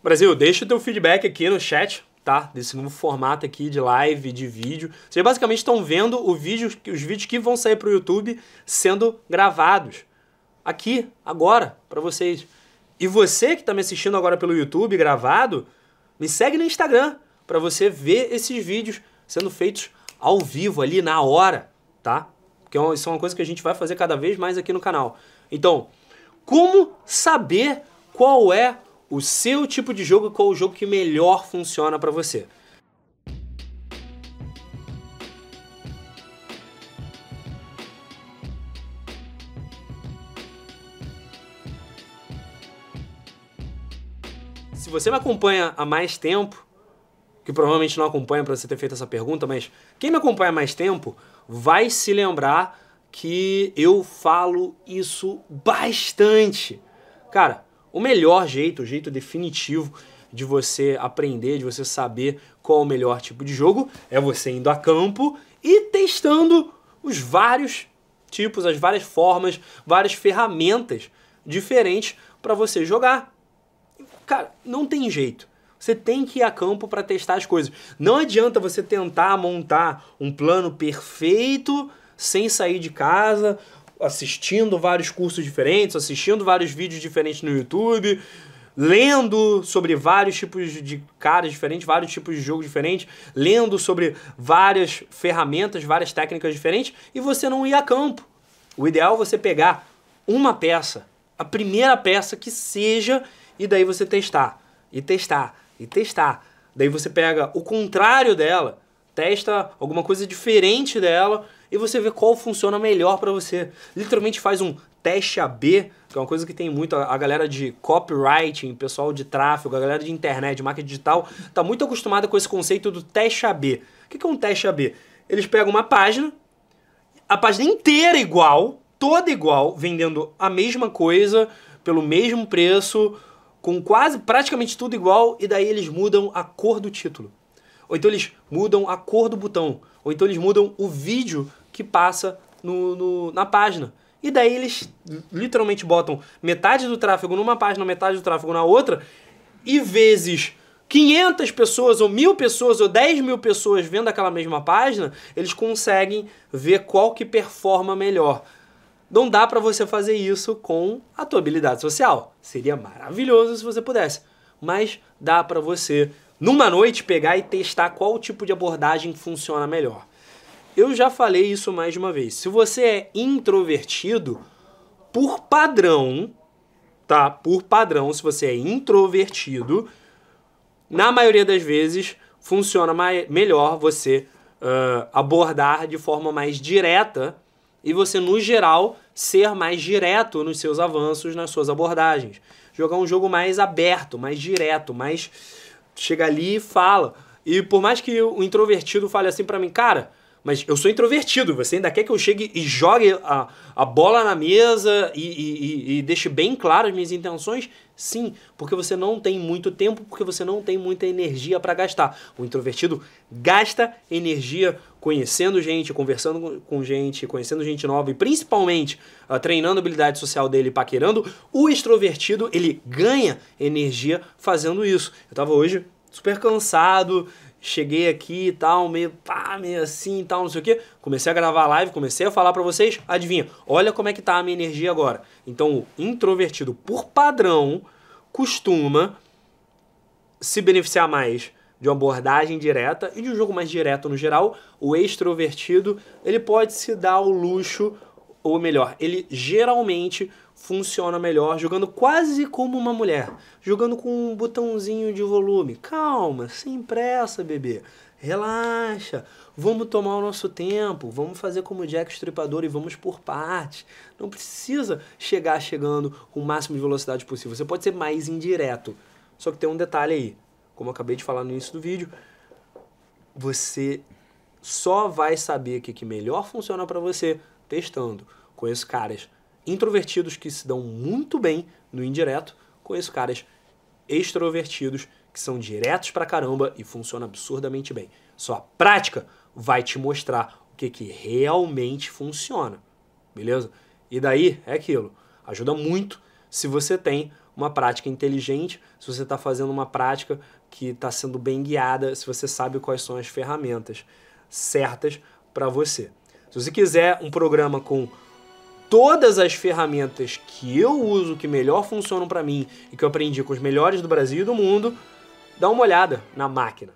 Brasil, deixa o teu feedback aqui no chat, tá? Desse novo formato aqui de live, de vídeo. Vocês basicamente estão vendo o vídeo, os vídeos que vão sair para o YouTube sendo gravados. Aqui, agora, para vocês. E você que está me assistindo agora pelo YouTube gravado, me segue no Instagram para você ver esses vídeos sendo feitos ao vivo ali na hora, tá? Porque é isso é uma coisa que a gente vai fazer cada vez mais aqui no canal. Então, como saber qual é o seu tipo de jogo e qual o jogo que melhor funciona para você? Se você me acompanha há mais tempo, que provavelmente não acompanha para você ter feito essa pergunta, mas quem me acompanha há mais tempo vai se lembrar que eu falo isso bastante. Cara, o melhor jeito, o jeito definitivo de você aprender, de você saber qual o melhor tipo de jogo, é você indo a campo e testando os vários tipos, as várias formas, várias ferramentas diferentes para você jogar. Cara, não tem jeito. Você tem que ir a campo para testar as coisas. Não adianta você tentar montar um plano perfeito sem sair de casa, assistindo vários cursos diferentes, assistindo vários vídeos diferentes no YouTube, lendo sobre vários tipos de caras diferentes, vários tipos de jogos diferentes, lendo sobre várias ferramentas, várias técnicas diferentes e você não ir a campo. O ideal é você pegar uma peça, a primeira peça que seja, e daí você testar, e testar, e testar. Daí você pega o contrário dela, testa alguma coisa diferente dela e você vê qual funciona melhor para você. Literalmente faz um teste AB, que é uma coisa que tem muito a, galera de copywriting, pessoal de tráfego, a galera de internet, de marketing digital, tá muito acostumada com esse conceito do teste AB. O que é um teste AB? Eles pegam uma página, a página inteira igual, toda igual, vendendo a mesma coisa, pelo mesmo preço, com quase praticamente tudo igual, e daí eles mudam a cor do título. Ou então eles mudam a cor do botão. Ou então eles mudam o vídeo que passa no, no, na página. E daí eles literalmente botam metade do tráfego numa página, metade do tráfego na outra, e vezes 500 pessoas, ou mil pessoas, ou 10 mil pessoas vendo aquela mesma página, eles conseguem ver qual que performa melhor. Não dá para você fazer isso com a tua habilidade social. Seria maravilhoso se você pudesse. Mas dá para você, numa noite, pegar e testar qual tipo de abordagem funciona melhor. Eu já falei isso mais de uma vez. Se você é introvertido, por padrão, tá? Por padrão, se você é introvertido, na maioria das vezes funciona mais, melhor você uh, abordar de forma mais direta e você, no geral, ser mais direto nos seus avanços, nas suas abordagens. Jogar um jogo mais aberto, mais direto, mais. Chega ali e fala. E por mais que o introvertido fale assim para mim, cara, mas eu sou introvertido, você ainda quer que eu chegue e jogue a, a bola na mesa e, e, e deixe bem claro as minhas intenções? Sim, porque você não tem muito tempo, porque você não tem muita energia para gastar. O introvertido gasta energia conhecendo gente, conversando com gente, conhecendo gente nova e principalmente uh, treinando a habilidade social dele, paquerando. O extrovertido, ele ganha energia fazendo isso. Eu tava hoje super cansado, cheguei aqui e tal, meio pá, meio assim e tal, não sei o que. Comecei a gravar a live, comecei a falar para vocês. Adivinha? Olha como é que tá a minha energia agora. Então, o introvertido, por padrão, costuma se beneficiar mais de uma abordagem direta e de um jogo mais direto no geral. O extrovertido, ele pode se dar o luxo, ou melhor, ele geralmente funciona melhor jogando quase como uma mulher, jogando com um botãozinho de volume. Calma, sem pressa, bebê. Relaxa, vamos tomar o nosso tempo, vamos fazer como Jack Stripador e vamos por partes. Não precisa chegar chegando com o máximo de velocidade possível. Você pode ser mais indireto. Só que tem um detalhe aí, como eu acabei de falar no início do vídeo, você só vai saber o que, que melhor funciona para você testando. Conheço caras introvertidos que se dão muito bem no indireto, conheço caras extrovertidos que são diretos pra caramba e funciona absurdamente bem. Só a prática vai te mostrar o que, que realmente funciona, beleza? E daí é aquilo, ajuda muito se você tem uma prática inteligente, se você está fazendo uma prática que está sendo bem guiada, se você sabe quais são as ferramentas certas para você. Se você quiser um programa com todas as ferramentas que eu uso, que melhor funcionam para mim e que eu aprendi com os melhores do Brasil e do mundo, dá uma olhada na máquina.